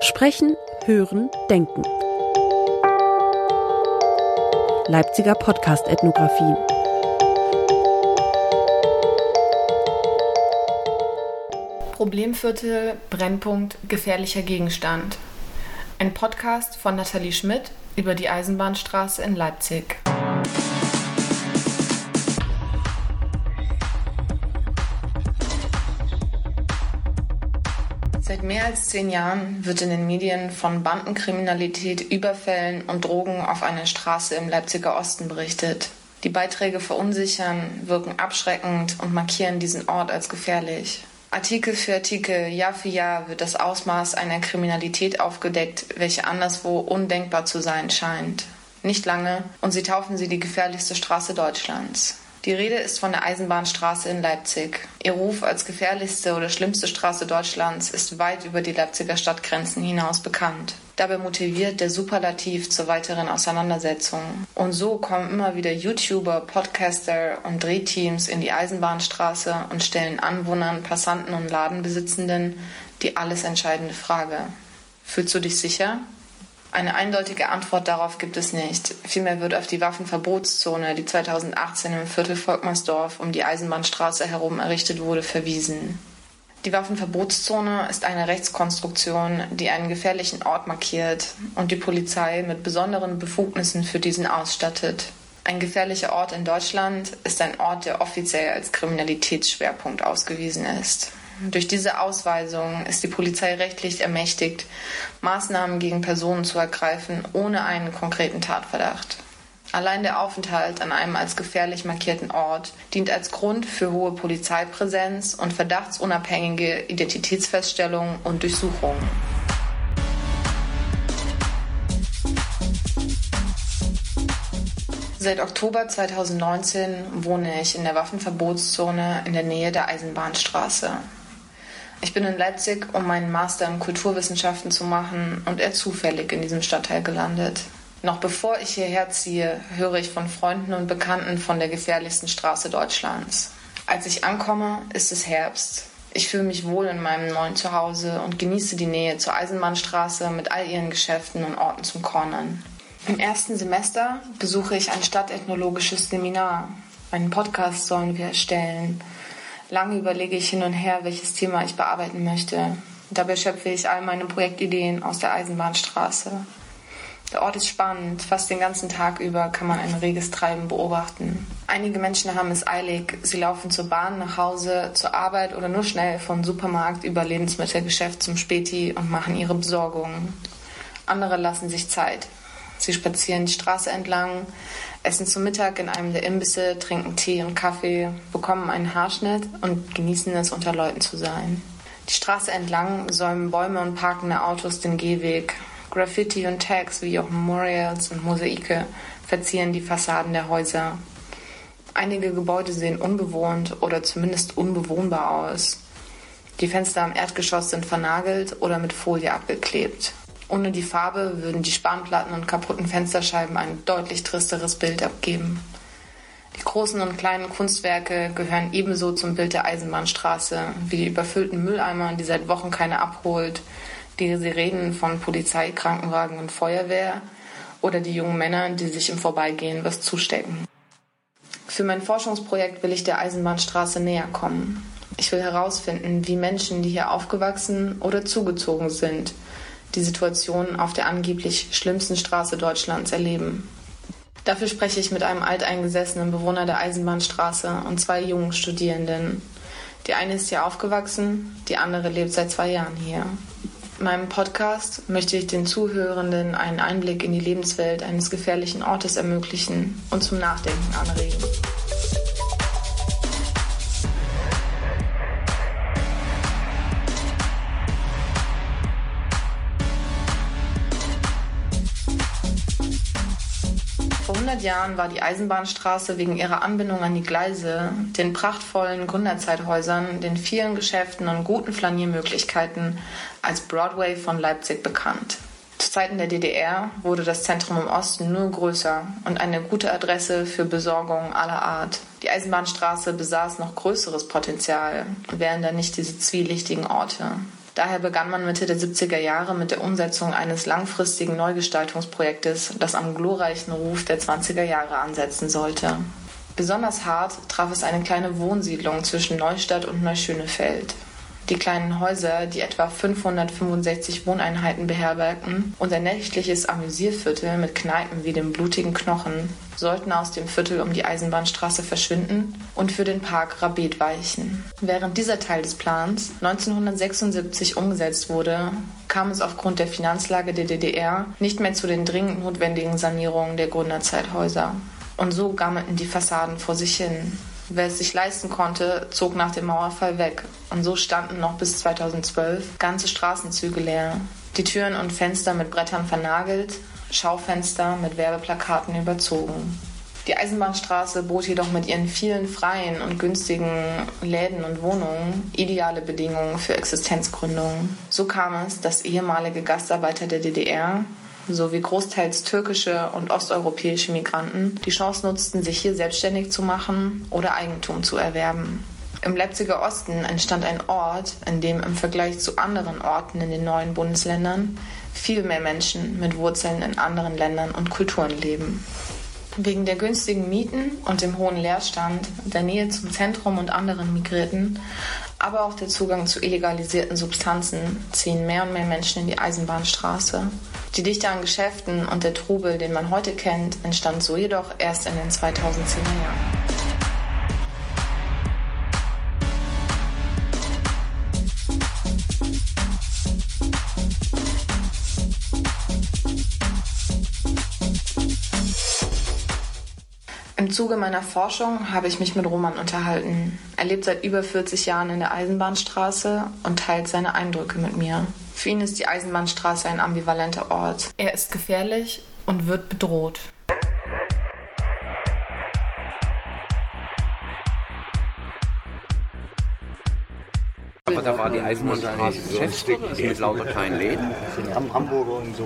Sprechen, Hören, Denken. Leipziger Podcast-Ethnographie. Problemviertel, Brennpunkt, gefährlicher Gegenstand. Ein Podcast von Nathalie Schmidt über die Eisenbahnstraße in Leipzig. Mehr als zehn Jahren wird in den Medien von Bandenkriminalität, Überfällen und Drogen auf einer Straße im Leipziger Osten berichtet. Die Beiträge verunsichern, wirken abschreckend und markieren diesen Ort als gefährlich. Artikel für Artikel, Jahr für Jahr wird das Ausmaß einer Kriminalität aufgedeckt, welche anderswo undenkbar zu sein scheint. Nicht lange und sie taufen sie die gefährlichste Straße Deutschlands. Die Rede ist von der Eisenbahnstraße in Leipzig. Ihr Ruf als gefährlichste oder schlimmste Straße Deutschlands ist weit über die Leipziger Stadtgrenzen hinaus bekannt. Dabei motiviert der Superlativ zur weiteren Auseinandersetzung. Und so kommen immer wieder YouTuber, Podcaster und Drehteams in die Eisenbahnstraße und stellen Anwohnern, Passanten und Ladenbesitzenden die alles entscheidende Frage. Fühlst du dich sicher? Eine eindeutige Antwort darauf gibt es nicht. Vielmehr wird auf die Waffenverbotszone, die 2018 im Viertel Volkmarsdorf um die Eisenbahnstraße herum errichtet wurde, verwiesen. Die Waffenverbotszone ist eine Rechtskonstruktion, die einen gefährlichen Ort markiert und die Polizei mit besonderen Befugnissen für diesen ausstattet. Ein gefährlicher Ort in Deutschland ist ein Ort, der offiziell als Kriminalitätsschwerpunkt ausgewiesen ist. Durch diese Ausweisung ist die Polizei rechtlich ermächtigt, Maßnahmen gegen Personen zu ergreifen, ohne einen konkreten Tatverdacht. Allein der Aufenthalt an einem als gefährlich markierten Ort dient als Grund für hohe Polizeipräsenz und verdachtsunabhängige Identitätsfeststellungen und Durchsuchungen. Seit Oktober 2019 wohne ich in der Waffenverbotszone in der Nähe der Eisenbahnstraße. Ich bin in Leipzig, um meinen Master in Kulturwissenschaften zu machen und eher zufällig in diesem Stadtteil gelandet. Noch bevor ich hierher ziehe, höre ich von Freunden und Bekannten von der gefährlichsten Straße Deutschlands. Als ich ankomme, ist es Herbst. Ich fühle mich wohl in meinem neuen Zuhause und genieße die Nähe zur Eisenbahnstraße mit all ihren Geschäften und Orten zum Cornern. Im ersten Semester besuche ich ein stadtethnologisches Seminar. Einen Podcast sollen wir erstellen. Lange überlege ich hin und her, welches Thema ich bearbeiten möchte. Dabei schöpfe ich all meine Projektideen aus der Eisenbahnstraße. Der Ort ist spannend. Fast den ganzen Tag über kann man ein reges Treiben beobachten. Einige Menschen haben es eilig. Sie laufen zur Bahn, nach Hause, zur Arbeit oder nur schnell von Supermarkt über Lebensmittelgeschäft zum Späti und machen ihre Besorgungen. Andere lassen sich Zeit. Sie spazieren die Straße entlang, essen zu Mittag in einem der Imbisse, trinken Tee und Kaffee, bekommen einen Haarschnitt und genießen es, unter Leuten zu sein. Die Straße entlang säumen Bäume und parkende Autos den Gehweg. Graffiti und Tags wie auch Memorials und Mosaike verzieren die Fassaden der Häuser. Einige Gebäude sehen unbewohnt oder zumindest unbewohnbar aus. Die Fenster am Erdgeschoss sind vernagelt oder mit Folie abgeklebt. Ohne die Farbe würden die Spanplatten und kaputten Fensterscheiben ein deutlich tristeres Bild abgeben. Die großen und kleinen Kunstwerke gehören ebenso zum Bild der Eisenbahnstraße wie die überfüllten Mülleimer, die seit Wochen keiner abholt, die Sirenen von Polizei, Krankenwagen und Feuerwehr oder die jungen Männer, die sich im Vorbeigehen was zustecken. Für mein Forschungsprojekt will ich der Eisenbahnstraße näher kommen. Ich will herausfinden, wie Menschen, die hier aufgewachsen oder zugezogen sind, die Situation auf der angeblich schlimmsten Straße Deutschlands erleben. Dafür spreche ich mit einem alteingesessenen Bewohner der Eisenbahnstraße und zwei jungen Studierenden. Die eine ist hier aufgewachsen, die andere lebt seit zwei Jahren hier. In meinem Podcast möchte ich den Zuhörenden einen Einblick in die Lebenswelt eines gefährlichen Ortes ermöglichen und zum Nachdenken anregen. 100 Jahren war die Eisenbahnstraße wegen ihrer Anbindung an die Gleise, den prachtvollen Gründerzeithäusern, den vielen Geschäften und guten Flaniermöglichkeiten als Broadway von Leipzig bekannt. Zu Zeiten der DDR wurde das Zentrum im Osten nur größer und eine gute Adresse für Besorgungen aller Art. Die Eisenbahnstraße besaß noch größeres Potenzial, wären da nicht diese zwielichtigen Orte. Daher begann man Mitte der 70er Jahre mit der Umsetzung eines langfristigen Neugestaltungsprojektes, das am glorreichen Ruf der 20er Jahre ansetzen sollte. Besonders hart traf es eine kleine Wohnsiedlung zwischen Neustadt und Neuschönefeld. Die kleinen Häuser, die etwa 565 Wohneinheiten beherbergten, und ein nächtliches Amüsierviertel mit Kneipen wie dem Blutigen Knochen, sollten aus dem Viertel um die Eisenbahnstraße verschwinden und für den Park Rabet weichen. Während dieser Teil des Plans 1976 umgesetzt wurde, kam es aufgrund der Finanzlage der DDR nicht mehr zu den dringend notwendigen Sanierungen der Gründerzeithäuser. Und so gammelten die Fassaden vor sich hin. Wer es sich leisten konnte, zog nach dem Mauerfall weg. Und so standen noch bis 2012 ganze Straßenzüge leer. Die Türen und Fenster mit Brettern vernagelt, Schaufenster mit Werbeplakaten überzogen. Die Eisenbahnstraße bot jedoch mit ihren vielen freien und günstigen Läden und Wohnungen ideale Bedingungen für Existenzgründungen. So kam es, dass ehemalige Gastarbeiter der DDR sowie großteils türkische und osteuropäische Migranten die Chance nutzten, sich hier selbstständig zu machen oder Eigentum zu erwerben. Im Leipziger Osten entstand ein Ort, in dem im Vergleich zu anderen Orten in den neuen Bundesländern viel mehr Menschen mit Wurzeln in anderen Ländern und Kulturen leben. Wegen der günstigen Mieten und dem hohen Leerstand, der Nähe zum Zentrum und anderen Migrierten, aber auch der Zugang zu illegalisierten Substanzen ziehen mehr und mehr Menschen in die Eisenbahnstraße. Die Dichte an Geschäften und der Trubel, den man heute kennt, entstand so jedoch erst in den 2010er Jahren. Zuge meiner Forschung habe ich mich mit Roman unterhalten. Er lebt seit über 40 Jahren in der Eisenbahnstraße und teilt seine Eindrücke mit mir. Für ihn ist die Eisenbahnstraße ein ambivalenter Ort. Er ist gefährlich und wird bedroht. Aber da war die Eisenbahnstraße beschäftigt mit lauter kleinen Läden.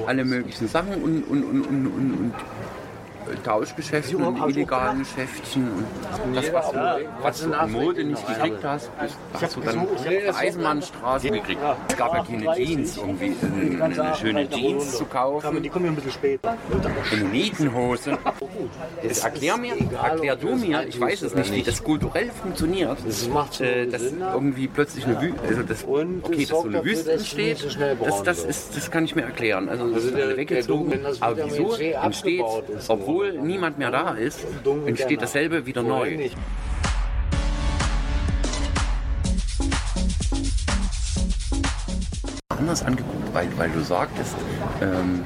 Alle möglichen Sachen und, und, und, und, und Tauschgeschäften und illegalen Geschäftchen und das, was du, was du in Mode nicht gekriegt hast, hast du dann auf der Eisenbahnstraße gekriegt. Es gab ja keine Jeans, irgendwie eine, schöne Jeans zu kaufen. Die kommen ja ein bisschen spät. Eine Nietenhose. Das erklär mir, erklär du mir, ich weiß es nicht, wie das kulturell funktioniert, äh, dass irgendwie plötzlich eine Wüste, also das, okay, dass so eine Wüste entsteht, das, das, ist, das kann ich mir erklären. Also das ist weggezogen, aber wieso entsteht, obwohl obwohl niemand mehr da ist, entsteht dasselbe wieder neu. Anders angeguckt, weil, weil du sagtest, ähm,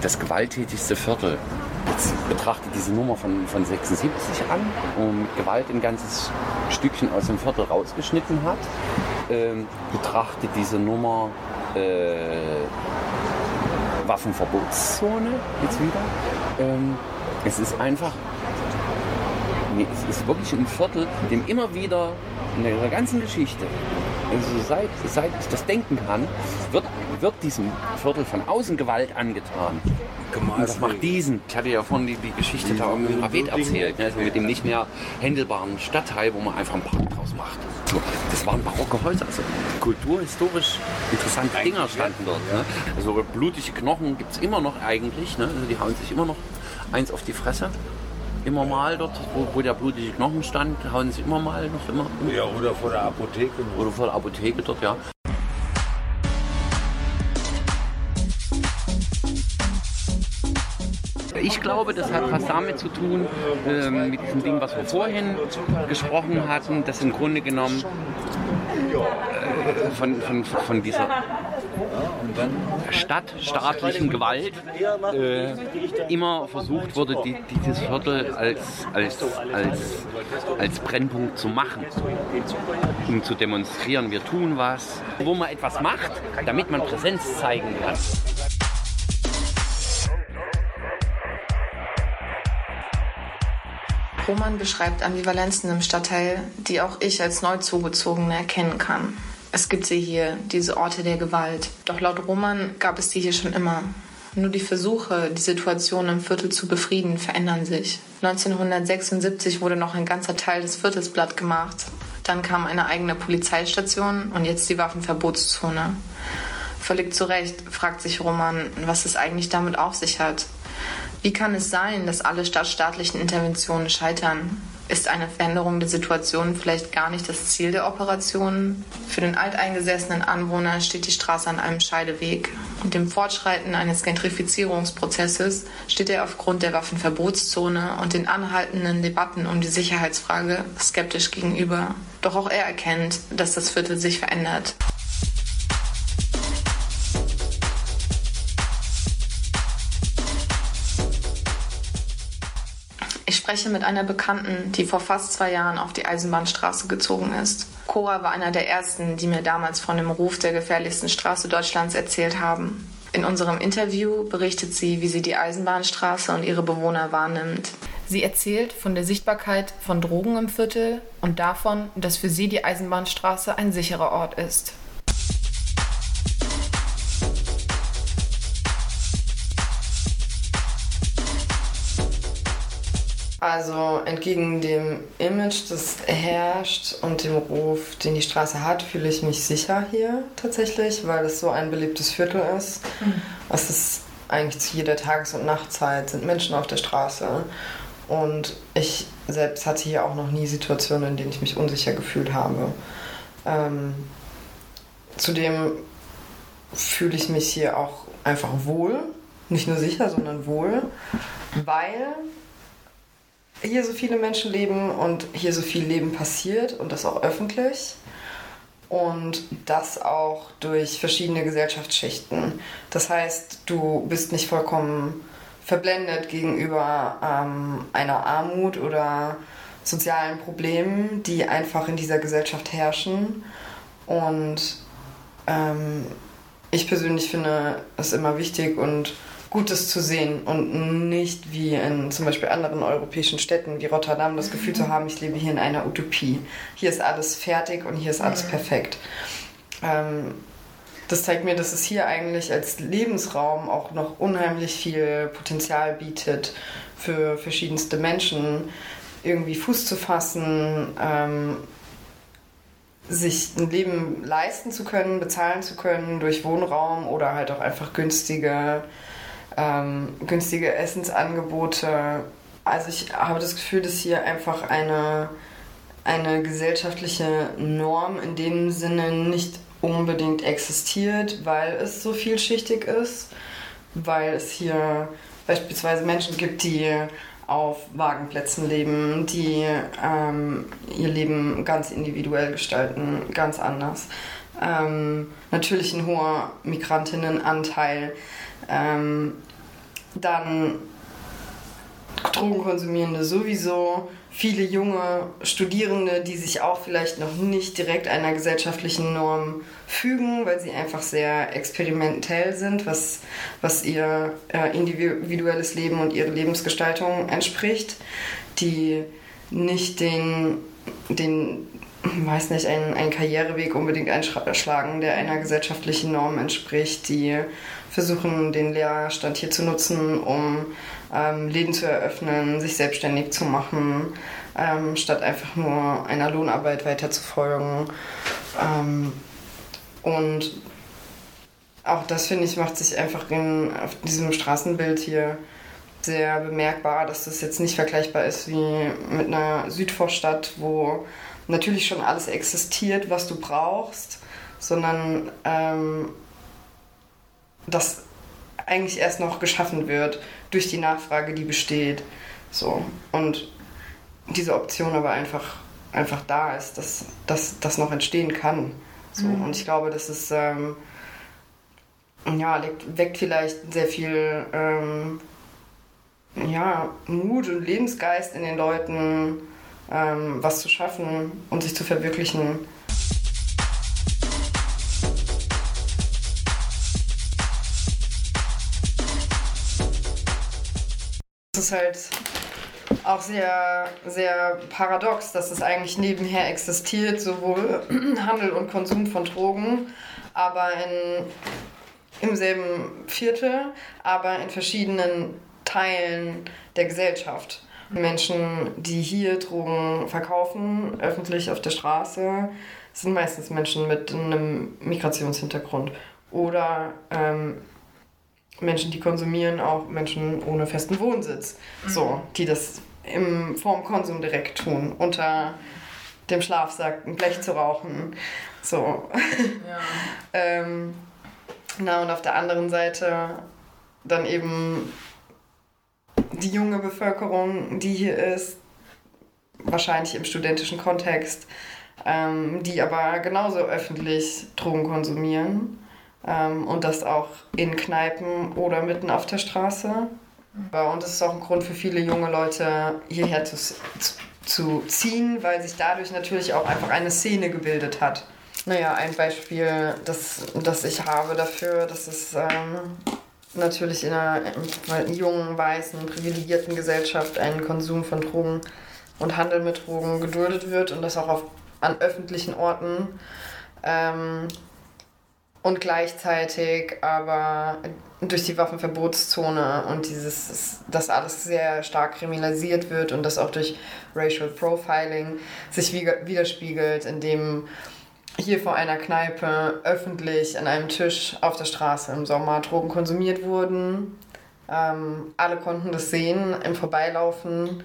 das gewalttätigste Viertel. Jetzt betrachte diese Nummer von, von 76 an, wo mit Gewalt ein ganzes Stückchen aus dem Viertel rausgeschnitten hat. Ähm, betrachte diese Nummer äh, Waffenverbotszone jetzt wieder. Ähm, es ist einfach, nee, es ist wirklich ein Viertel, dem immer wieder in der ganzen Geschichte, also seit, seit ich das denken kann, wird, wird diesem Viertel von außen Gewalt angetan. Und das macht diesen. Ich hatte ja vorhin die, die Geschichte da irgendwie erzählt, ne? also mit dem nicht mehr händelbaren Stadtteil, wo man einfach einen Park draus macht. So, das waren barocke Häuser, also kulturhistorisch interessante Dinger standen dort. Ne? Also blutige Knochen gibt es immer noch eigentlich, ne? also die hauen sich immer noch eins auf die Fresse. Immer mal dort, wo, wo der blutige Knochen stand, hauen sie immer mal noch immer. Ja, oder vor der Apotheke. Oder vor der Apotheke dort, ja. Ich glaube, das hat was damit zu tun, äh, mit diesem Ding, was wir vorhin gesprochen hatten, dass im Grunde genommen äh, von, von, von dieser stadtstaatlichen Gewalt äh, immer versucht wurde, die, dieses Viertel als, als, als, als Brennpunkt zu machen, um zu demonstrieren, wir tun was, wo man etwas macht, damit man Präsenz zeigen kann. Roman beschreibt Ambivalenzen im Stadtteil, die auch ich als Neuzugezogene erkennen kann. Es gibt sie hier, diese Orte der Gewalt. Doch laut Roman gab es die hier schon immer. Nur die Versuche, die Situation im Viertel zu befrieden, verändern sich. 1976 wurde noch ein ganzer Teil des Viertels platt gemacht. Dann kam eine eigene Polizeistation und jetzt die Waffenverbotszone. Völlig zu Recht fragt sich Roman, was es eigentlich damit auf sich hat. Wie kann es sein, dass alle stadtstaatlichen Interventionen scheitern? Ist eine Veränderung der Situation vielleicht gar nicht das Ziel der Operation? Für den alteingesessenen Anwohner steht die Straße an einem Scheideweg. Und dem Fortschreiten eines Gentrifizierungsprozesses steht er aufgrund der Waffenverbotszone und den anhaltenden Debatten um die Sicherheitsfrage skeptisch gegenüber. Doch auch er erkennt, dass das Viertel sich verändert. Spreche mit einer Bekannten, die vor fast zwei Jahren auf die Eisenbahnstraße gezogen ist. Cora war einer der ersten, die mir damals von dem Ruf der gefährlichsten Straße Deutschlands erzählt haben. In unserem Interview berichtet sie, wie sie die Eisenbahnstraße und ihre Bewohner wahrnimmt. Sie erzählt von der Sichtbarkeit von Drogen im Viertel und davon, dass für sie die Eisenbahnstraße ein sicherer Ort ist. Also entgegen dem Image, das herrscht und dem Ruf, den die Straße hat, fühle ich mich sicher hier tatsächlich, weil es so ein beliebtes Viertel ist. Mhm. Es ist eigentlich zu jeder Tages- und Nachtzeit sind Menschen auf der Straße. Und ich selbst hatte hier auch noch nie Situationen, in denen ich mich unsicher gefühlt habe. Ähm, zudem fühle ich mich hier auch einfach wohl. Nicht nur sicher, sondern wohl, weil hier so viele Menschen leben und hier so viel Leben passiert und das auch öffentlich. Und das auch durch verschiedene Gesellschaftsschichten. Das heißt, du bist nicht vollkommen verblendet gegenüber ähm, einer Armut oder sozialen Problemen, die einfach in dieser Gesellschaft herrschen. Und ähm, ich persönlich finde es immer wichtig und Gutes zu sehen und nicht wie in zum Beispiel anderen europäischen Städten wie Rotterdam das Gefühl zu haben, ich lebe hier in einer Utopie. Hier ist alles fertig und hier ist alles perfekt. Ähm, das zeigt mir, dass es hier eigentlich als Lebensraum auch noch unheimlich viel Potenzial bietet für verschiedenste Menschen, irgendwie Fuß zu fassen, ähm, sich ein Leben leisten zu können, bezahlen zu können durch Wohnraum oder halt auch einfach günstige ähm, günstige Essensangebote. Also ich habe das Gefühl, dass hier einfach eine, eine gesellschaftliche Norm in dem Sinne nicht unbedingt existiert, weil es so vielschichtig ist, weil es hier beispielsweise Menschen gibt, die auf Wagenplätzen leben, die ähm, ihr Leben ganz individuell gestalten, ganz anders. Ähm, natürlich ein hoher Migrantinnenanteil. Ähm, dann Drogenkonsumierende sowieso, viele junge Studierende, die sich auch vielleicht noch nicht direkt einer gesellschaftlichen Norm fügen, weil sie einfach sehr experimentell sind, was, was ihr äh, individuelles Leben und ihre Lebensgestaltung entspricht, die nicht den, den weiß nicht, einen, einen Karriereweg unbedingt einschlagen, der einer gesellschaftlichen Norm entspricht, die versuchen, den Lehrstand hier zu nutzen, um ähm, Läden zu eröffnen, sich selbstständig zu machen, ähm, statt einfach nur einer Lohnarbeit weiter zu folgen. Ähm, und auch das, finde ich, macht sich einfach in, auf diesem Straßenbild hier sehr bemerkbar, dass das jetzt nicht vergleichbar ist wie mit einer Südvorstadt, wo natürlich schon alles existiert, was du brauchst, sondern ähm, das eigentlich erst noch geschaffen wird durch die Nachfrage, die besteht. So. Und diese Option aber einfach, einfach da ist, dass das noch entstehen kann. So. Mhm. Und ich glaube, das ist, ähm, ja, weckt vielleicht sehr viel ähm, ja, Mut und Lebensgeist in den Leuten, ähm, was zu schaffen und sich zu verwirklichen. Ist halt auch sehr, sehr paradox, dass es eigentlich nebenher existiert, sowohl Handel und Konsum von Drogen, aber in, im selben Viertel, aber in verschiedenen Teilen der Gesellschaft. Menschen, die hier Drogen verkaufen, öffentlich auf der Straße, sind meistens Menschen mit einem Migrationshintergrund. Oder ähm, Menschen, die konsumieren, auch Menschen ohne festen Wohnsitz. Mhm. So, die das im vorm Konsum direkt tun, unter dem Schlafsack ein Blech zu rauchen. So. Ja. ähm, na, und auf der anderen Seite dann eben die junge Bevölkerung, die hier ist, wahrscheinlich im studentischen Kontext, ähm, die aber genauso öffentlich Drogen konsumieren ähm, und das auch in Kneipen oder mitten auf der Straße. Und das ist auch ein Grund für viele junge Leute, hierher zu, zu, ziehen, weil sich dadurch natürlich auch einfach eine Szene gebildet hat. Naja, ein Beispiel, das, das ich habe dafür, das ist ähm, natürlich in einer, in einer jungen, weißen, privilegierten Gesellschaft ein Konsum von Drogen und Handel mit Drogen geduldet wird und das auch auf, an öffentlichen Orten. Ähm, und gleichzeitig aber durch die Waffenverbotszone und dieses, dass alles sehr stark kriminalisiert wird und das auch durch Racial Profiling sich widerspiegelt, indem hier vor einer Kneipe öffentlich an einem Tisch auf der Straße im Sommer Drogen konsumiert wurden. Ähm, alle konnten das sehen im Vorbeilaufen.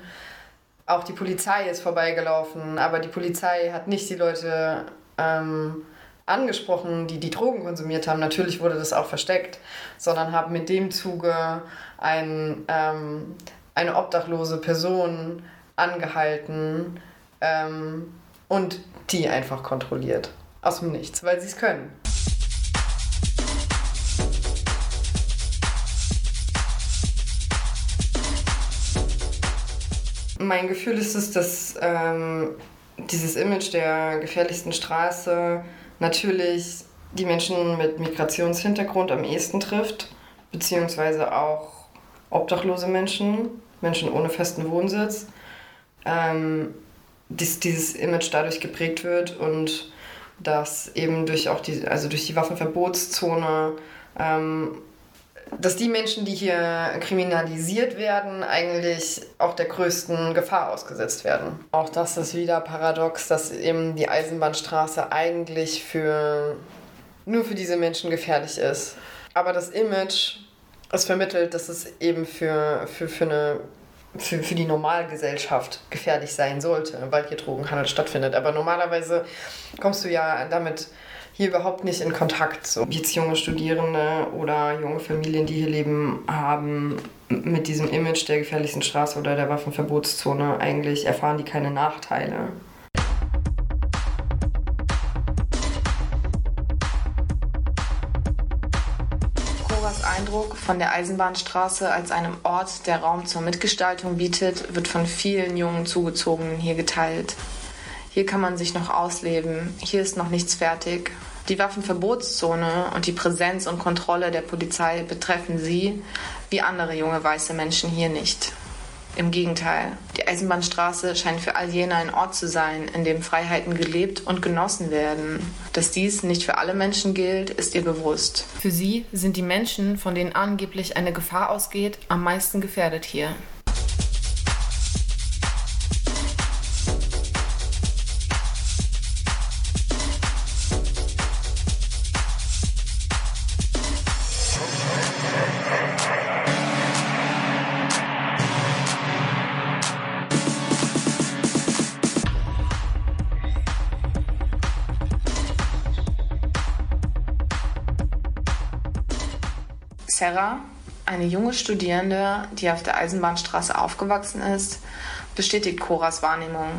Auch die Polizei ist vorbeigelaufen, aber die Polizei hat nicht die Leute ähm, angesprochen, die die Drogen konsumiert haben. Natürlich wurde das auch versteckt, sondern haben in dem Zuge ein, ähm, eine obdachlose Person angehalten ähm, und die einfach kontrolliert. Aus dem Nichts, weil sie es können. Mein Gefühl ist es, dass ähm, dieses Image der gefährlichsten Straße natürlich die Menschen mit Migrationshintergrund am ehesten trifft, beziehungsweise auch obdachlose Menschen, Menschen ohne festen Wohnsitz. Ähm, dies, dieses Image dadurch geprägt wird und dass eben durch auch die, also durch die Waffenverbotszone, ähm, dass die Menschen, die hier kriminalisiert werden, eigentlich auch der größten Gefahr ausgesetzt werden. Auch das ist wieder paradox, dass eben die Eisenbahnstraße eigentlich für nur für diese Menschen gefährlich ist. Aber das Image ist vermittelt, dass es eben für, für, für eine für, für die Normalgesellschaft gefährlich sein sollte, weil hier Drogenhandel stattfindet. Aber normalerweise kommst du ja damit hier überhaupt nicht in Kontakt. So jetzt junge Studierende oder junge Familien, die hier leben, haben mit diesem Image der gefährlichsten Straße oder der Waffenverbotszone eigentlich erfahren die keine Nachteile. Eindruck von der Eisenbahnstraße als einem Ort, der Raum zur Mitgestaltung bietet, wird von vielen jungen Zugezogenen hier geteilt. Hier kann man sich noch ausleben, hier ist noch nichts fertig. Die Waffenverbotszone und die Präsenz und Kontrolle der Polizei betreffen sie, wie andere junge weiße Menschen hier nicht. Im Gegenteil, die Eisenbahnstraße scheint für all jene ein Ort zu sein, in dem Freiheiten gelebt und genossen werden. Dass dies nicht für alle Menschen gilt, ist ihr bewusst. Für sie sind die Menschen, von denen angeblich eine Gefahr ausgeht, am meisten gefährdet hier. Serra, eine junge Studierende, die auf der Eisenbahnstraße aufgewachsen ist, bestätigt Coras Wahrnehmung.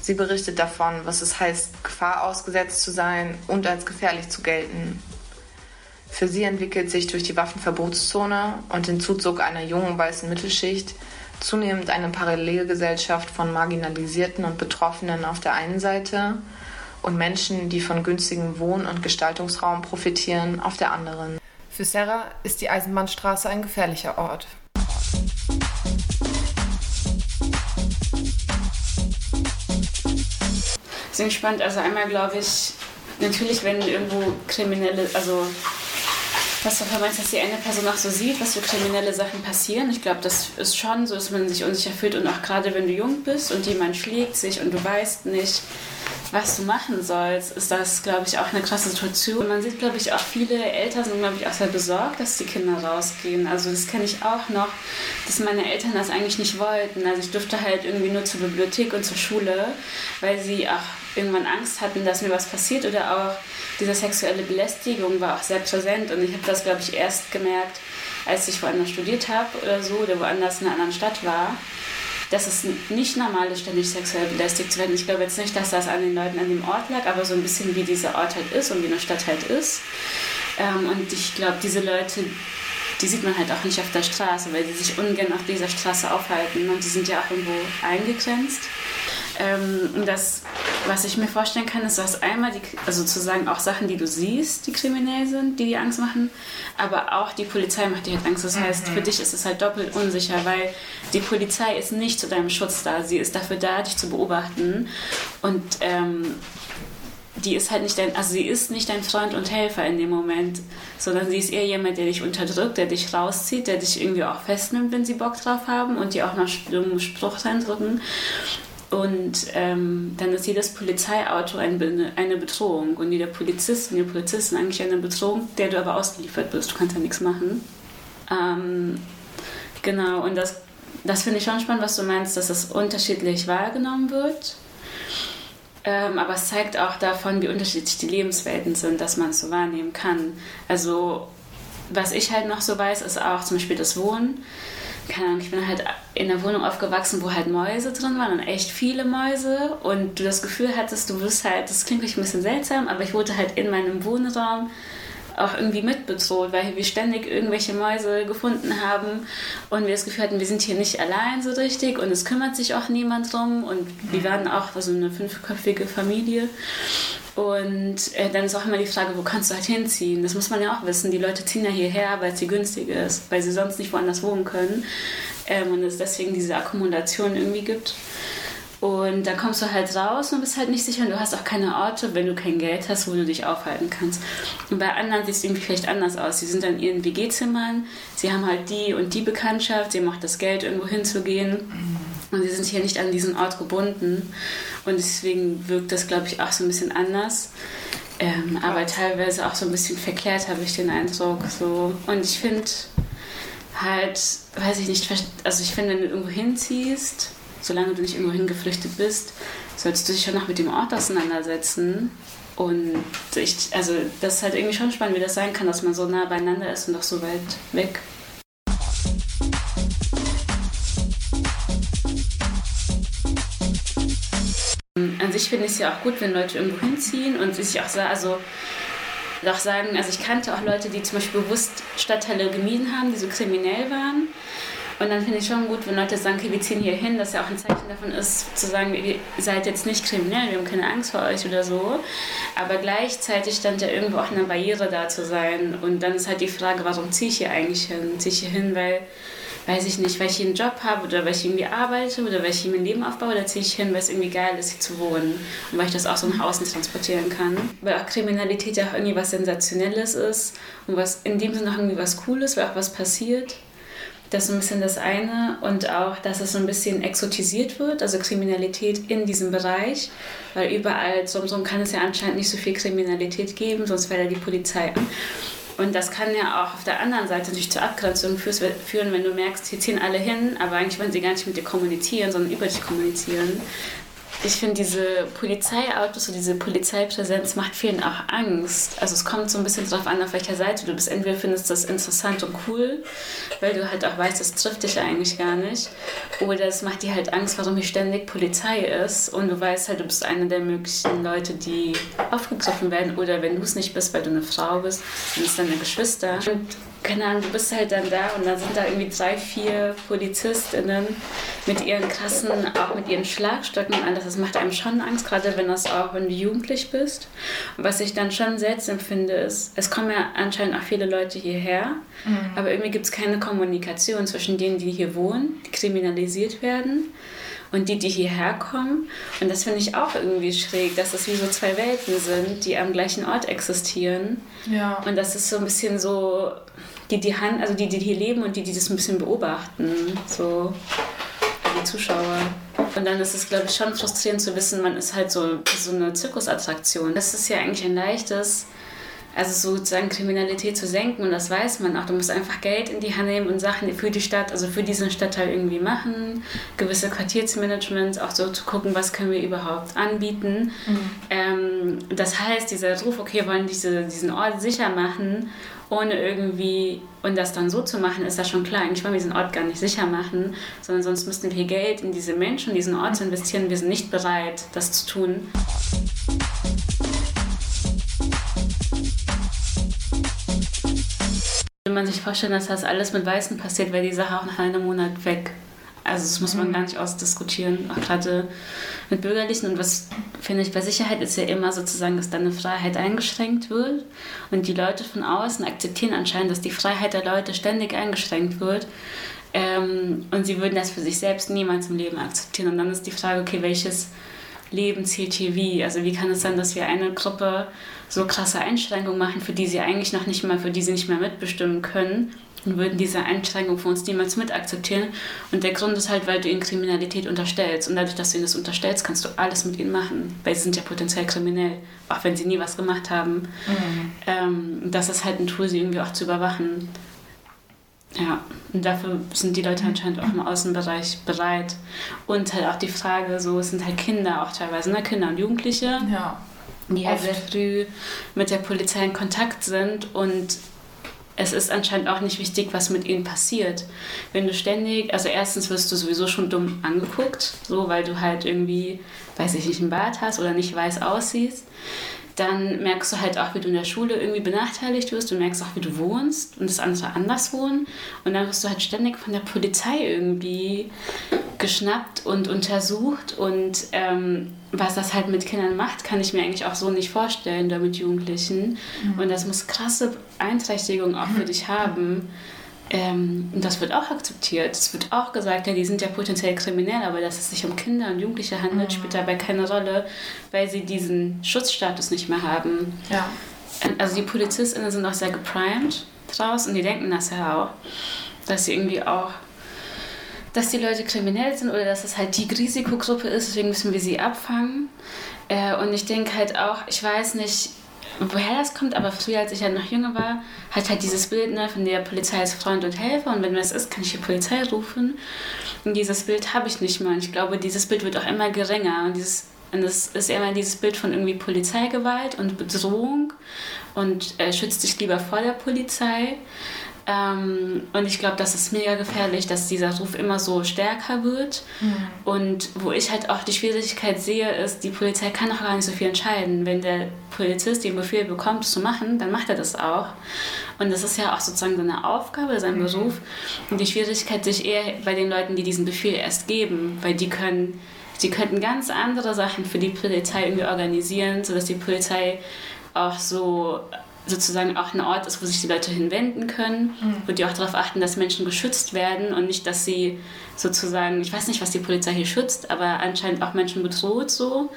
Sie berichtet davon, was es heißt, Gefahr ausgesetzt zu sein und als gefährlich zu gelten. Für sie entwickelt sich durch die Waffenverbotszone und den Zuzug einer jungen weißen Mittelschicht zunehmend eine Parallelgesellschaft von Marginalisierten und Betroffenen auf der einen Seite und Menschen, die von günstigem Wohn- und Gestaltungsraum profitieren, auf der anderen. Für Sarah ist die Eisenbahnstraße ein gefährlicher Ort. Sind gespannt. Also einmal glaube ich, natürlich wenn irgendwo kriminelle, also was du meinst, dass die eine Person auch so sieht, was für kriminelle Sachen passieren. Ich glaube, das ist schon so, dass man sich unsicher fühlt und auch gerade wenn du jung bist und jemand schlägt sich und du weißt nicht, was du machen sollst, ist das, glaube ich, auch eine krasse Situation. Und man sieht, glaube ich, auch viele Eltern sind, glaube ich, auch sehr besorgt, dass die Kinder rausgehen. Also das kenne ich auch noch, dass meine Eltern das eigentlich nicht wollten. Also ich durfte halt irgendwie nur zur Bibliothek und zur Schule, weil sie auch irgendwann Angst hatten, dass mir was passiert oder auch diese sexuelle Belästigung war auch sehr präsent und ich habe das, glaube ich, erst gemerkt, als ich woanders studiert habe oder so oder woanders in einer anderen Stadt war dass es nicht normal ist, ständig sexuell belästigt zu werden. Ich glaube jetzt nicht, dass das an den Leuten an dem Ort lag, aber so ein bisschen wie dieser Ort halt ist und wie eine Stadt halt ist. Ähm, und ich glaube, diese Leute, die sieht man halt auch nicht auf der Straße, weil sie sich ungern auf dieser Straße aufhalten und die sind ja auch irgendwo eingegrenzt. Ähm, und das, was ich mir vorstellen kann, ist, du hast einmal die, also sozusagen auch Sachen, die du siehst, die kriminell sind, die dir Angst machen, aber auch die Polizei macht dir halt Angst. Das heißt, für mhm. dich ist es halt doppelt unsicher, weil die Polizei ist nicht zu deinem Schutz da. Sie ist dafür da, dich zu beobachten. Und ähm, die ist halt nicht dein, also sie ist nicht dein Freund und Helfer in dem Moment, sondern sie ist eher jemand, der dich unterdrückt, der dich rauszieht, der dich irgendwie auch festnimmt, wenn sie Bock drauf haben und dir auch noch einen Spruch reindrücken. Und ähm, dann ist jedes Polizeiauto eine, eine Bedrohung und jeder Polizist und jede Polizistin eigentlich eine Bedrohung, der du aber ausgeliefert bist. Du kannst ja nichts machen. Ähm, genau, und das, das finde ich schon spannend, was du meinst, dass es unterschiedlich wahrgenommen wird. Ähm, aber es zeigt auch davon, wie unterschiedlich die Lebenswelten sind, dass man es so wahrnehmen kann. Also, was ich halt noch so weiß, ist auch zum Beispiel das Wohnen keine Ahnung, ich bin halt in einer Wohnung aufgewachsen, wo halt Mäuse drin waren und echt viele Mäuse. Und du das Gefühl hattest, du wirst halt, das klingt vielleicht ein bisschen seltsam, aber ich wurde halt in meinem Wohnraum auch irgendwie mitbedroht, weil wir ständig irgendwelche Mäuse gefunden haben und wir das Gefühl hatten, wir sind hier nicht allein so richtig und es kümmert sich auch niemand drum und wir waren auch so also eine fünfköpfige Familie und äh, dann ist auch immer die Frage, wo kannst du halt hinziehen? Das muss man ja auch wissen. Die Leute ziehen ja hierher, weil es hier günstig ist, weil sie sonst nicht woanders wohnen können ähm, und es deswegen diese Akkumulation irgendwie gibt. Und dann kommst du halt raus und bist halt nicht sicher und du hast auch keine Orte, wenn du kein Geld hast, wo du dich aufhalten kannst. Und bei anderen sieht es irgendwie vielleicht anders aus. Sie sind dann in ihren WG-Zimmern, sie haben halt die und die Bekanntschaft, sie haben auch das Geld, irgendwo hinzugehen. Und sie sind hier nicht an diesen Ort gebunden. Und deswegen wirkt das, glaube ich, auch so ein bisschen anders. Ähm, aber teilweise auch so ein bisschen verklärt, habe ich den Eindruck. So. Und ich finde halt, weiß ich nicht, also ich finde, wenn du irgendwo hinziehst, solange du nicht irgendwo hingeflüchtet bist, solltest du dich schon noch mit dem Ort auseinandersetzen. Und ich, also das ist halt irgendwie schon spannend, wie das sein kann, dass man so nah beieinander ist und doch so weit weg. An sich finde ich es ja auch gut, wenn Leute irgendwo hinziehen und sich auch also auch sagen, also ich kannte auch Leute, die zum Beispiel bewusst Stadtteile gemieden haben, die so kriminell waren und dann finde ich schon gut, wenn Leute sagen, okay, wir ziehen hier hin, dass ja auch ein Zeichen davon ist, zu sagen, ihr seid jetzt nicht kriminell, wir haben keine Angst vor euch oder so. Aber gleichzeitig stand ja irgendwo auch eine Barriere da zu sein. Und dann ist halt die Frage, warum ziehe ich hier eigentlich hin? Ziehe ich hier hin, weil, weiß ich nicht, weil ich hier einen Job habe oder weil ich irgendwie arbeite oder weil ich hier mein Leben aufbaue oder ziehe ich hin, weil es irgendwie geil ist, hier zu wohnen und weil ich das auch so nach außen transportieren kann. Weil auch Kriminalität ja auch irgendwie was Sensationelles ist und was in dem Sinne auch irgendwie was Cooles, weil auch was passiert. Das ist ein bisschen das eine und auch, dass es so ein bisschen exotisiert wird, also Kriminalität in diesem Bereich, weil überall so, so kann es ja anscheinend nicht so viel Kriminalität geben, sonst wäre ja die Polizei. Und das kann ja auch auf der anderen Seite natürlich zur Abgrenzung führen, wenn du merkst, hier ziehen alle hin, aber eigentlich wollen sie gar nicht mit dir kommunizieren, sondern über dich kommunizieren ich finde, diese Polizeiautos und diese Polizeipräsenz macht vielen auch Angst. Also es kommt so ein bisschen drauf an, auf welcher Seite du bist. Entweder findest du das interessant und cool, weil du halt auch weißt, das trifft dich eigentlich gar nicht. Oder es macht dir halt Angst, warum hier ständig Polizei ist und du weißt halt, du bist einer der möglichen Leute, die aufgegriffen werden. Oder wenn du es nicht bist, weil du eine Frau bist, dann ist deine Geschwister. Und keine Ahnung, du bist halt dann da und dann sind da irgendwie drei, vier PolizistInnen mit ihren krassen, auch mit ihren Schlagstöcken und alles. Das macht einem schon Angst, gerade wenn das auch, wenn du jugendlich bist. Und was ich dann schon seltsam finde, ist, es kommen ja anscheinend auch viele Leute hierher, mhm. aber irgendwie gibt es keine Kommunikation zwischen denen, die hier wohnen, die kriminalisiert werden und die, die hierher kommen. Und das finde ich auch irgendwie schräg, dass das wie so zwei Welten sind, die am gleichen Ort existieren. Ja. Und das ist so ein bisschen so, die, die Hand, also die, die hier leben und die, die das ein bisschen beobachten. So die Zuschauer. Und dann ist es, glaube ich, schon frustrierend zu wissen, man ist halt so, so eine Zirkusattraktion. Das ist ja eigentlich ein leichtes, also sozusagen Kriminalität zu senken und das weiß man auch. Du musst einfach Geld in die Hand nehmen und Sachen für die Stadt, also für diesen Stadtteil irgendwie machen, gewisse Quartiersmanagements, auch so zu gucken, was können wir überhaupt anbieten. Mhm. Ähm, das heißt, dieser Ruf, okay, wir wollen diese, diesen Ort sicher machen, ohne irgendwie, und das dann so zu machen, ist ja schon klar, eigentlich wollen wir diesen Ort gar nicht sicher machen, sondern sonst müssten wir Geld in diese Menschen, diesen Ort zu investieren. Wir sind nicht bereit, das zu tun. Man sich vorstellen, dass das alles mit Weißen passiert, wäre die Sache auch nach einem Monat weg. Also das muss man mhm. gar nicht ausdiskutieren, auch gerade mit Bürgerlichen. Und was finde ich bei Sicherheit ist ja immer sozusagen, dass deine Freiheit eingeschränkt wird. Und die Leute von außen akzeptieren anscheinend, dass die Freiheit der Leute ständig eingeschränkt wird. Ähm, und sie würden das für sich selbst niemals im Leben akzeptieren. Und dann ist die Frage, okay, welches Leben zählt hier wie? Also wie kann es sein, dass wir eine Gruppe so krasse Einschränkungen machen, für die sie eigentlich noch nicht mal, für die sie nicht mehr mitbestimmen können? und würden diese Einschränkung von uns niemals mit akzeptieren. Und der Grund ist halt, weil du ihnen Kriminalität unterstellst. Und dadurch, dass du ihnen das unterstellst, kannst du alles mit ihnen machen. Weil sie sind ja potenziell kriminell, auch wenn sie nie was gemacht haben. Mhm. Ähm, das ist halt ein Tool, sie irgendwie auch zu überwachen. Ja, und dafür sind die Leute anscheinend auch im Außenbereich bereit. Und halt auch die Frage, so, es sind halt Kinder auch teilweise, ne? Kinder und Jugendliche. Ja. Die halt sehr früh mit der Polizei in Kontakt sind und es ist anscheinend auch nicht wichtig, was mit ihnen passiert. Wenn du ständig, also erstens wirst du sowieso schon dumm angeguckt, so weil du halt irgendwie, weiß ich nicht, einen Bart hast oder nicht weiß aussiehst dann merkst du halt auch, wie du in der Schule irgendwie benachteiligt wirst. Du merkst auch, wie du wohnst und das andere anders wohnen. Und dann wirst du halt ständig von der Polizei irgendwie geschnappt und untersucht. Und ähm, was das halt mit Kindern macht, kann ich mir eigentlich auch so nicht vorstellen, da mit Jugendlichen. Mhm. Und das muss krasse Beeinträchtigungen auch für dich haben. Ähm, und das wird auch akzeptiert. Es wird auch gesagt, ja, die sind ja potenziell kriminell, aber dass es sich um Kinder und Jugendliche handelt, mhm. spielt dabei keine Rolle, weil sie diesen Schutzstatus nicht mehr haben. Ja. Also die PolizistInnen sind auch sehr geprimed draus und die denken das ja auch, dass sie irgendwie auch dass die Leute kriminell sind oder dass es halt die Risikogruppe ist, deswegen müssen wir sie abfangen. Äh, und ich denke halt auch, ich weiß nicht, woher das kommt, aber früher, als ich halt noch jünger war, hat halt dieses Bild ne, von der Polizei als Freund und Helfer und wenn das ist, kann ich die Polizei rufen. Und dieses Bild habe ich nicht mehr. Und ich glaube, dieses Bild wird auch immer geringer. Und dieses und es ist immer dieses Bild von irgendwie Polizeigewalt und Bedrohung und äh, schützt dich lieber vor der Polizei. Ähm, und ich glaube, das ist mega gefährlich, dass dieser Ruf immer so stärker wird. Mhm. Und wo ich halt auch die Schwierigkeit sehe, ist, die Polizei kann auch gar nicht so viel entscheiden. Wenn der Polizist den Befehl bekommt, das zu machen, dann macht er das auch. Und das ist ja auch sozusagen seine Aufgabe, sein mhm. Beruf. Und die Schwierigkeit sich eher bei den Leuten, die diesen Befehl erst geben, weil die können, die könnten ganz andere Sachen für die Polizei irgendwie organisieren, sodass die Polizei auch so sozusagen auch ein Ort ist, wo sich die Leute hinwenden können, mhm. wo die auch darauf achten, dass Menschen geschützt werden und nicht, dass sie sozusagen, ich weiß nicht, was die Polizei hier schützt, aber anscheinend auch Menschen bedroht so.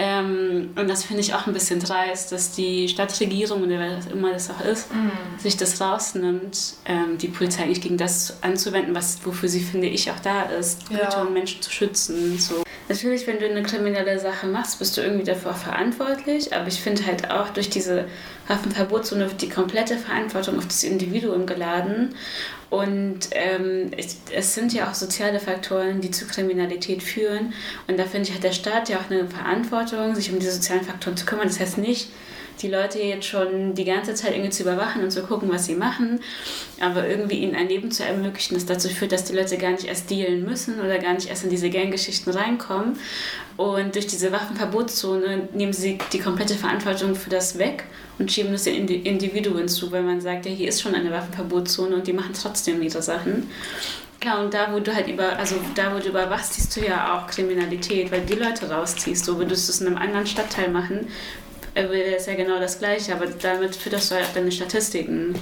Ähm, und das finde ich auch ein bisschen dreist, dass die Stadtregierung oder wer das immer das auch ist, mhm. sich das rausnimmt, ähm, die Polizei eigentlich gegen das anzuwenden, was, wofür sie, finde ich, auch da ist, ja. und Menschen zu schützen. So. Natürlich, wenn du eine kriminelle Sache machst, bist du irgendwie auch verantwortlich, aber ich finde halt auch durch diese Waffenverbotszone wird die komplette Verantwortung auf das Individuum geladen. Und ähm, es, es, sind ja auch soziale Faktoren, die zu Kriminalität führen. Und da finde ich, hat der Staat ja auch eine Verantwortung, sich um diese sozialen Faktoren zu kümmern. Das heißt nicht, die Leute jetzt schon die ganze Zeit irgendwie zu überwachen und zu gucken, was sie machen, aber irgendwie ihnen ein Leben zu ermöglichen, das dazu führt, dass die Leute gar nicht erst dealen müssen oder gar nicht erst in diese Ganggeschichten reinkommen. Und durch diese Waffenverbotszone nehmen sie die komplette Verantwortung für das weg und schieben das den Individuen zu, weil man sagt, ja, hier ist schon eine Waffenverbotszone und die machen trotzdem diese Sachen. Ja, und da, wo du halt über, also da, wo du überwachst, siehst du ja auch Kriminalität, weil die Leute rausziehst. So würdest du es in einem anderen Stadtteil machen, wäre es ja genau das Gleiche, aber damit fütterst du halt auch deine Statistiken.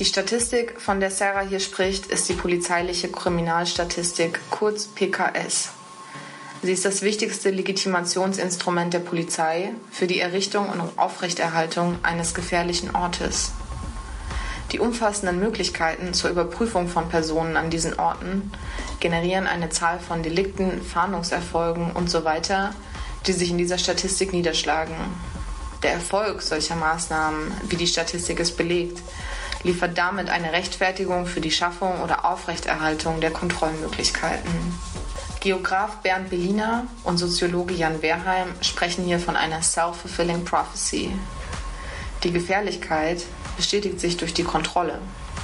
Die Statistik, von der Sarah hier spricht, ist die polizeiliche Kriminalstatistik, kurz PKS. Sie ist das wichtigste Legitimationsinstrument der Polizei für die Errichtung und Aufrechterhaltung eines gefährlichen Ortes. Die umfassenden Möglichkeiten zur Überprüfung von Personen an diesen Orten generieren eine Zahl von Delikten, Fahndungserfolgen usw., so die sich in dieser Statistik niederschlagen. Der Erfolg solcher Maßnahmen, wie die Statistik es belegt, liefert damit eine Rechtfertigung für die Schaffung oder Aufrechterhaltung der Kontrollmöglichkeiten. Geograf Bernd Belliner und Soziologe Jan Wehrheim sprechen hier von einer self-fulfilling prophecy. Die Gefährlichkeit bestätigt sich durch die Kontrolle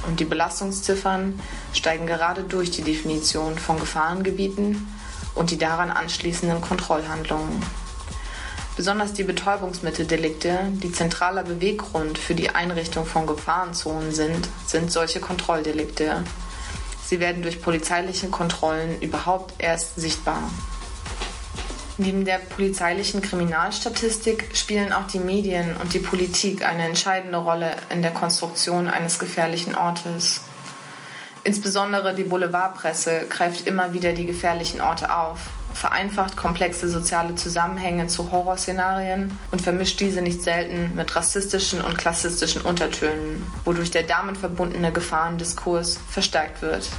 und die Belastungsziffern steigen gerade durch die Definition von Gefahrengebieten und die daran anschließenden Kontrollhandlungen. Besonders die Betäubungsmitteldelikte, die zentraler Beweggrund für die Einrichtung von Gefahrenzonen sind, sind solche Kontrolldelikte. Sie werden durch polizeiliche Kontrollen überhaupt erst sichtbar. Neben der polizeilichen Kriminalstatistik spielen auch die Medien und die Politik eine entscheidende Rolle in der Konstruktion eines gefährlichen Ortes. Insbesondere die Boulevardpresse greift immer wieder die gefährlichen Orte auf, vereinfacht komplexe soziale Zusammenhänge zu Horrorszenarien und vermischt diese nicht selten mit rassistischen und klassistischen Untertönen, wodurch der damit verbundene Gefahrendiskurs verstärkt wird.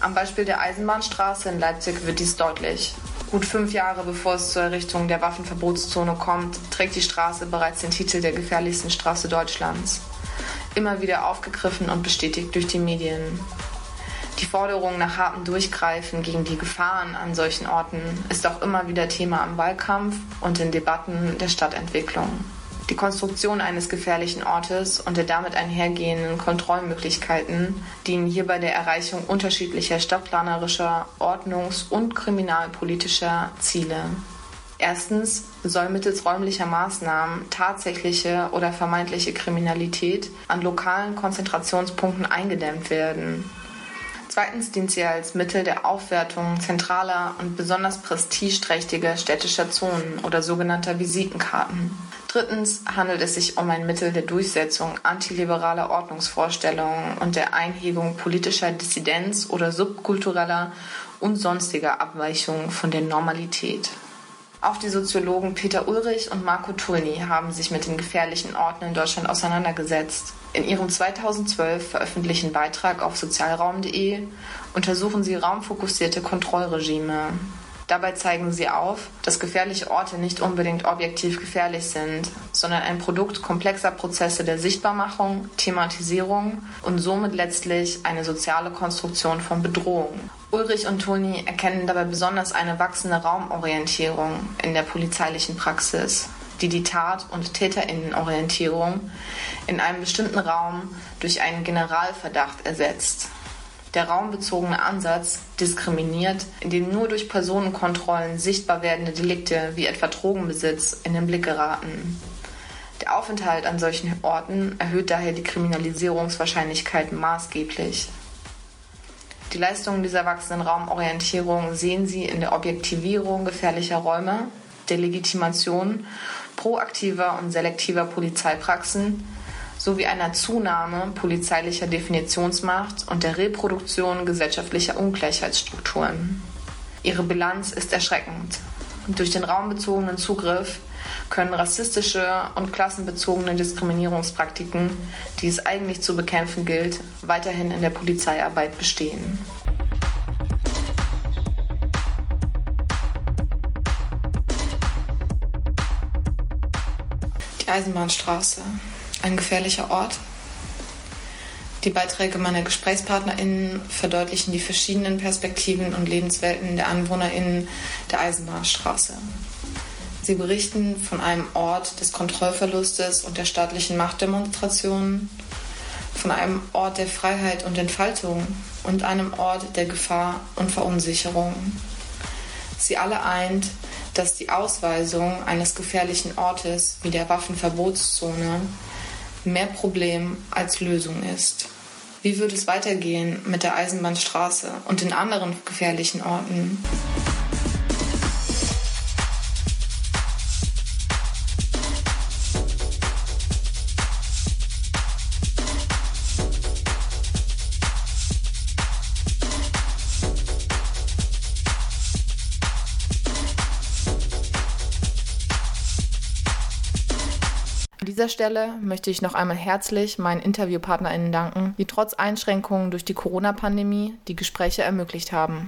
Am Beispiel der Eisenbahnstraße in Leipzig wird dies deutlich. Gut fünf Jahre bevor es zur Errichtung der Waffenverbotszone kommt, trägt die Straße bereits den Titel der gefährlichsten Straße Deutschlands. Immer wieder aufgegriffen und bestätigt durch die Medien. Die Forderung nach hartem Durchgreifen gegen die Gefahren an solchen Orten ist auch immer wieder Thema im Wahlkampf und in Debatten der Stadtentwicklung. Die Konstruktion eines gefährlichen Ortes und der damit einhergehenden Kontrollmöglichkeiten dienen hierbei der Erreichung unterschiedlicher stadtplanerischer, ordnungs- und kriminalpolitischer Ziele. Erstens soll mittels räumlicher Maßnahmen tatsächliche oder vermeintliche Kriminalität an lokalen Konzentrationspunkten eingedämmt werden. Zweitens dient sie als Mittel der Aufwertung zentraler und besonders prestigeträchtiger städtischer Zonen oder sogenannter Visitenkarten. Drittens handelt es sich um ein Mittel der Durchsetzung antiliberaler Ordnungsvorstellungen und der Einhebung politischer Dissidenz oder subkultureller und sonstiger Abweichungen von der Normalität. Auch die Soziologen Peter Ulrich und Marco Tulny haben sich mit den gefährlichen Orten in Deutschland auseinandergesetzt. In ihrem 2012 veröffentlichten Beitrag auf sozialraum.de untersuchen sie raumfokussierte Kontrollregime. Dabei zeigen sie auf, dass gefährliche Orte nicht unbedingt objektiv gefährlich sind, sondern ein Produkt komplexer Prozesse der Sichtbarmachung, Thematisierung und somit letztlich eine soziale Konstruktion von Bedrohung. Ulrich und Toni erkennen dabei besonders eine wachsende Raumorientierung in der polizeilichen Praxis, die die Tat- und Täterinnenorientierung in einem bestimmten Raum durch einen Generalverdacht ersetzt. Der raumbezogene Ansatz diskriminiert, indem nur durch Personenkontrollen sichtbar werdende Delikte wie etwa Drogenbesitz in den Blick geraten. Der Aufenthalt an solchen Orten erhöht daher die Kriminalisierungswahrscheinlichkeit maßgeblich. Die Leistungen dieser wachsenden Raumorientierung sehen Sie in der Objektivierung gefährlicher Räume, der Legitimation proaktiver und selektiver Polizeipraxen sowie einer Zunahme polizeilicher Definitionsmacht und der Reproduktion gesellschaftlicher Ungleichheitsstrukturen. Ihre Bilanz ist erschreckend. Durch den raumbezogenen Zugriff können rassistische und klassenbezogene Diskriminierungspraktiken, die es eigentlich zu bekämpfen gilt, weiterhin in der Polizeiarbeit bestehen. Die Eisenbahnstraße ein gefährlicher Ort. Die Beiträge meiner GesprächspartnerInnen verdeutlichen die verschiedenen Perspektiven und Lebenswelten der AnwohnerInnen der Eisenbahnstraße. Sie berichten von einem Ort des Kontrollverlustes und der staatlichen Machtdemonstrationen, von einem Ort der Freiheit und Entfaltung und einem Ort der Gefahr und Verunsicherung. Sie alle eint, dass die Ausweisung eines gefährlichen Ortes wie der Waffenverbotszone mehr Problem als Lösung ist. Wie wird es weitergehen mit der Eisenbahnstraße und den anderen gefährlichen Orten? Dieser Stelle möchte ich noch einmal herzlich meinen InterviewpartnerInnen danken, die trotz Einschränkungen durch die Corona-Pandemie die Gespräche ermöglicht haben.